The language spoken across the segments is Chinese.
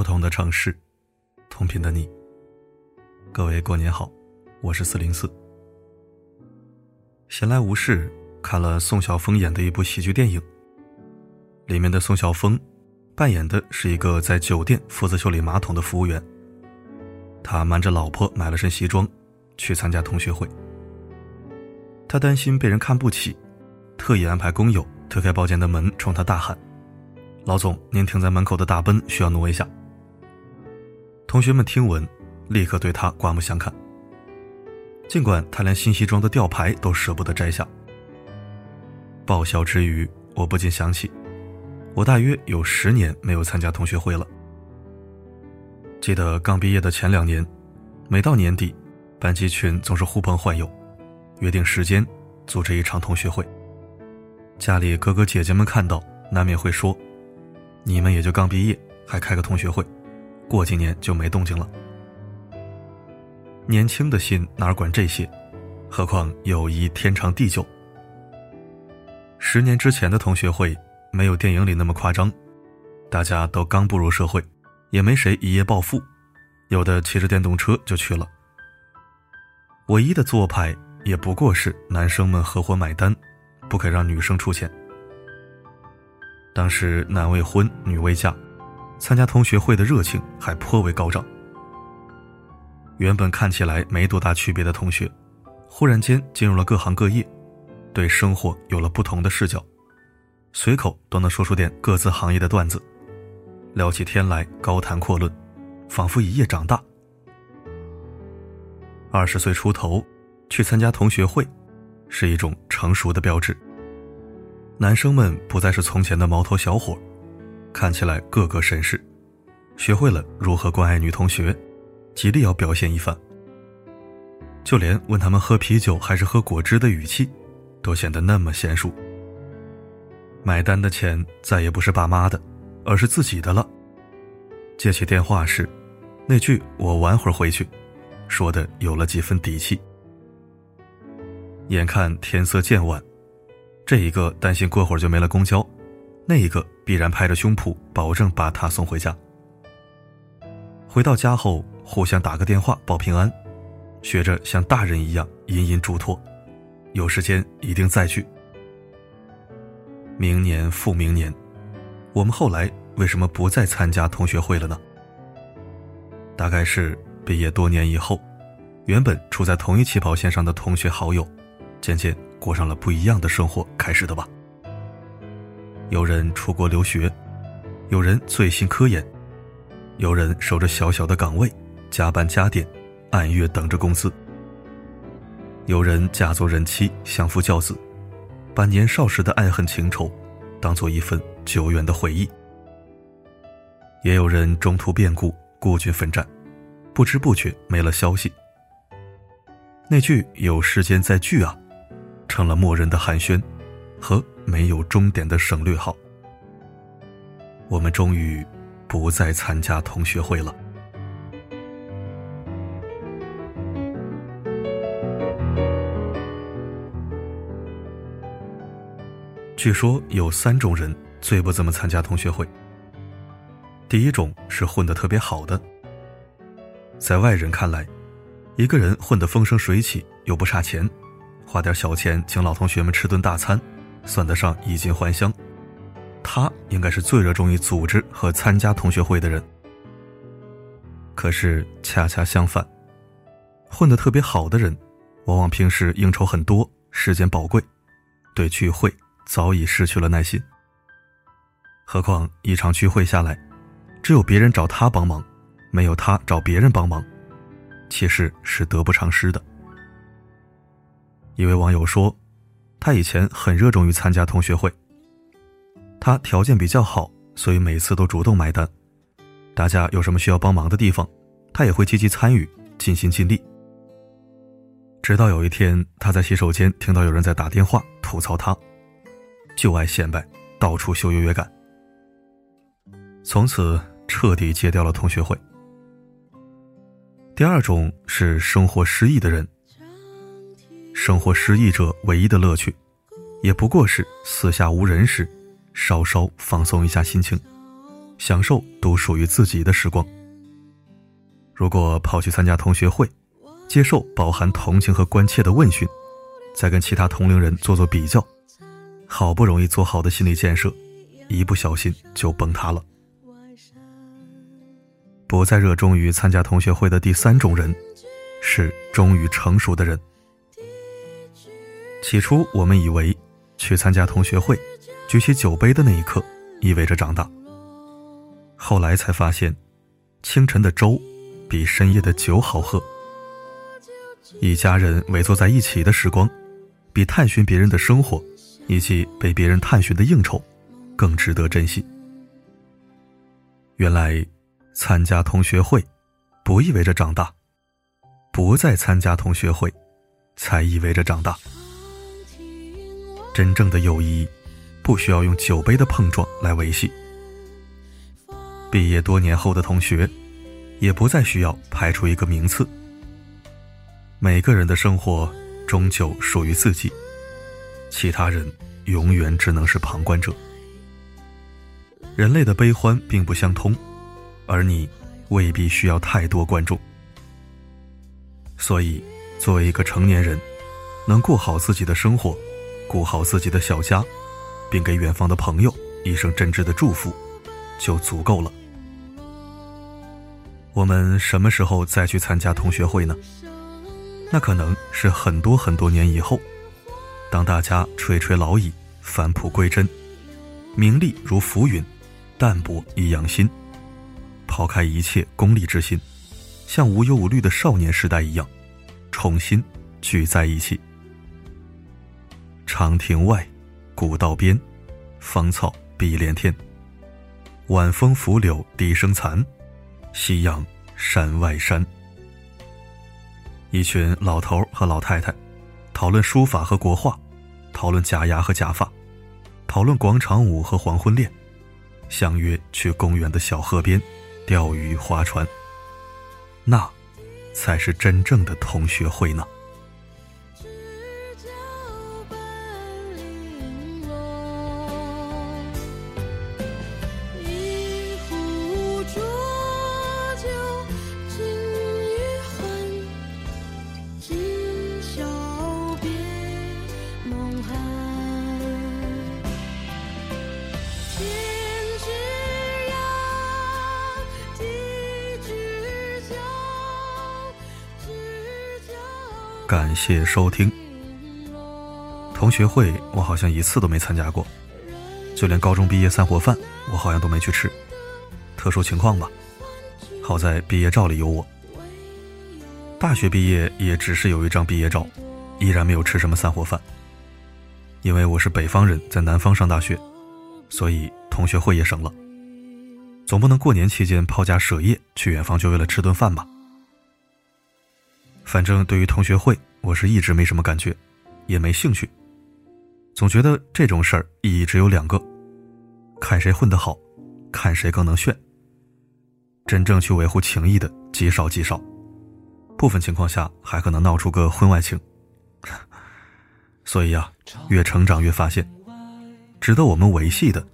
不同的城市，同频的你。各位过年好，我是四零四。闲来无事，看了宋晓峰演的一部喜剧电影。里面的宋晓峰扮演的是一个在酒店负责修理马桶的服务员。他瞒着老婆买了身西装，去参加同学会。他担心被人看不起，特意安排工友推开包间的门，冲他大喊：“老总，您停在门口的大奔需要挪一下。”同学们听闻，立刻对他刮目相看。尽管他连新西装的吊牌都舍不得摘下。爆笑之余，我不禁想起，我大约有十年没有参加同学会了。记得刚毕业的前两年，每到年底，班级群总是呼朋唤友，约定时间组织一场同学会。家里哥哥姐姐们看到，难免会说：“你们也就刚毕业，还开个同学会。”过几年就没动静了。年轻的心哪管这些，何况友谊天长地久。十年之前的同学会没有电影里那么夸张，大家都刚步入社会，也没谁一夜暴富，有的骑着电动车就去了。唯一的做派也不过是男生们合伙买单，不肯让女生出钱。当时男未婚，女未嫁。参加同学会的热情还颇为高涨。原本看起来没多大区别的同学，忽然间进入了各行各业，对生活有了不同的视角，随口都能说出点各自行业的段子，聊起天来高谈阔论，仿佛一夜长大。二十岁出头去参加同学会，是一种成熟的标志。男生们不再是从前的毛头小伙。看起来个个绅士，学会了如何关爱女同学，极力要表现一番。就连问他们喝啤酒还是喝果汁的语气，都显得那么娴熟。买单的钱再也不是爸妈的，而是自己的了。接起电话时，那句“我晚会儿回去”，说的有了几分底气。眼看天色渐晚，这一个担心过会儿就没了公交。那一个必然拍着胸脯保证把他送回家。回到家后，互相打个电话报平安，学着像大人一样隐隐嘱托：有时间一定再聚。明年复明年，我们后来为什么不再参加同学会了呢？大概是毕业多年以后，原本处在同一起跑线上的同学好友，渐渐过上了不一样的生活开始的吧。有人出国留学，有人醉心科研，有人守着小小的岗位，加班加点，按月等着工资。有人嫁作人妻，相夫教子，把年少时的爱恨情仇，当做一份久远的回忆。也有人中途变故，孤军奋战，不知不觉没了消息。那句“有时间再聚啊”，成了默认的寒暄，和。没有终点的省略号，我们终于不再参加同学会了。据说有三种人最不怎么参加同学会。第一种是混得特别好的，在外人看来，一个人混得风生水起又不差钱，花点小钱请老同学们吃顿大餐。算得上衣锦还乡，他应该是最热衷于组织和参加同学会的人。可是恰恰相反，混得特别好的人，往往平时应酬很多，时间宝贵，对聚会早已失去了耐心。何况一场聚会下来，只有别人找他帮忙，没有他找别人帮忙，其实是得不偿失的。一位网友说。他以前很热衷于参加同学会。他条件比较好，所以每次都主动买单。大家有什么需要帮忙的地方，他也会积极参与，尽心尽力。直到有一天，他在洗手间听到有人在打电话吐槽他，就爱显摆，到处秀优越感。从此彻底戒掉了同学会。第二种是生活失意的人。生活失意者唯一的乐趣，也不过是四下无人时，稍稍放松一下心情，享受独属于自己的时光。如果跑去参加同学会，接受饱含同情和关切的问询，再跟其他同龄人做做比较，好不容易做好的心理建设，一不小心就崩塌了。不再热衷于参加同学会的第三种人，是终于成熟的人。起初，我们以为去参加同学会，举起酒杯的那一刻意味着长大。后来才发现，清晨的粥。比深夜的酒好喝。一家人围坐在一起的时光，比探寻别人的生活，以及被别人探寻的应酬，更值得珍惜。原来，参加同学会，不意味着长大；不再参加同学会，才意味着长大。真正的友谊，不需要用酒杯的碰撞来维系。毕业多年后的同学。也不再需要排出一个名次。每个人的生活终究属于自己，其他人永远只能是旁观者。人类的悲欢并不相通，而你未必需要太多关注。所以，作为一个成年人，能过好自己的生活，顾好自己的小家，并给远方的朋友一声真挚的祝福，就足够了。我们什么时候再去参加同学会呢？那可能是很多很多年以后，当大家垂垂老矣，返璞归真，名利如浮云，淡泊以养心，抛开一切功利之心，像无忧无虑的少年时代一样，重新聚在一起。长亭外，古道边，芳草碧连天。晚风拂柳笛声残。夕阳山外山，一群老头和老太太讨论书法和国画，讨论假牙和假发，讨论广场舞和黄昏恋，相约去公园的小河边钓鱼划船。那，才是真正的同学会呢。感谢收听。同学会我好像一次都没参加过，就连高中毕业散伙饭我好像都没去吃。特殊情况吧，好在毕业照里有我。大学毕业也只是有一张毕业照，依然没有吃什么散伙饭。因为我是北方人，在南方上大学，所以同学会也省了。总不能过年期间抛家舍业去远方，就为了吃顿饭吧？反正对于同学会，我是一直没什么感觉，也没兴趣。总觉得这种事儿意义只有两个：看谁混得好，看谁更能炫。真正去维护情谊的极少极少，部分情况下还可能闹出个婚外情。所以啊，越成长越发现，值得我们维系的，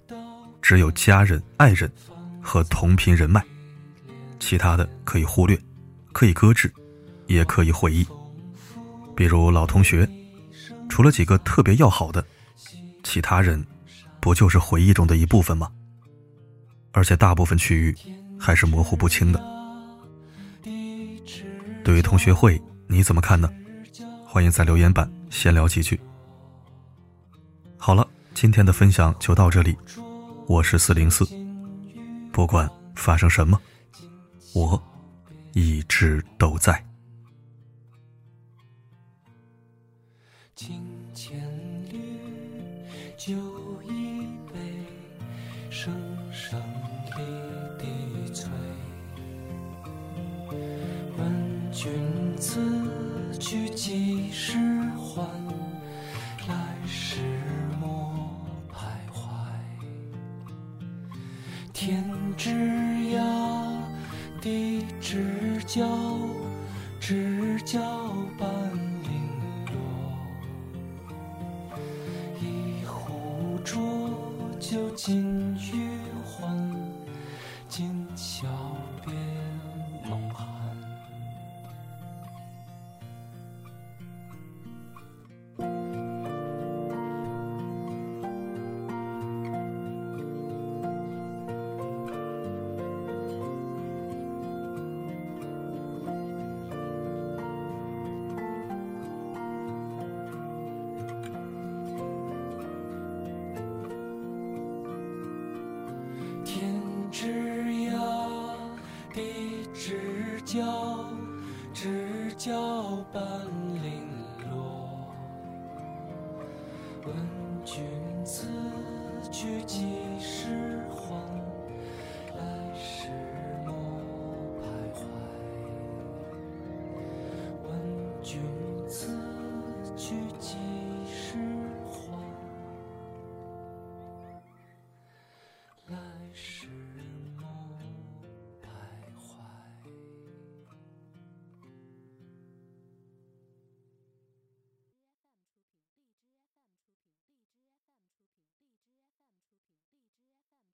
只有家人、爱人和同频人脉，其他的可以忽略，可以搁置。也可以回忆，比如老同学，除了几个特别要好的，其他人不就是回忆中的一部分吗？而且大部分区域还是模糊不清的。对于同学会，你怎么看呢？欢迎在留言板闲聊几句。好了，今天的分享就到这里，我是四零四，不管发生什么，我一直都在。酒一杯，声声离滴催。问君此去几时还？来时莫徘徊。天之涯，地之角，知交半。究竟。角，知交半零落。问君此去几时还？来时莫徘徊。问君此去几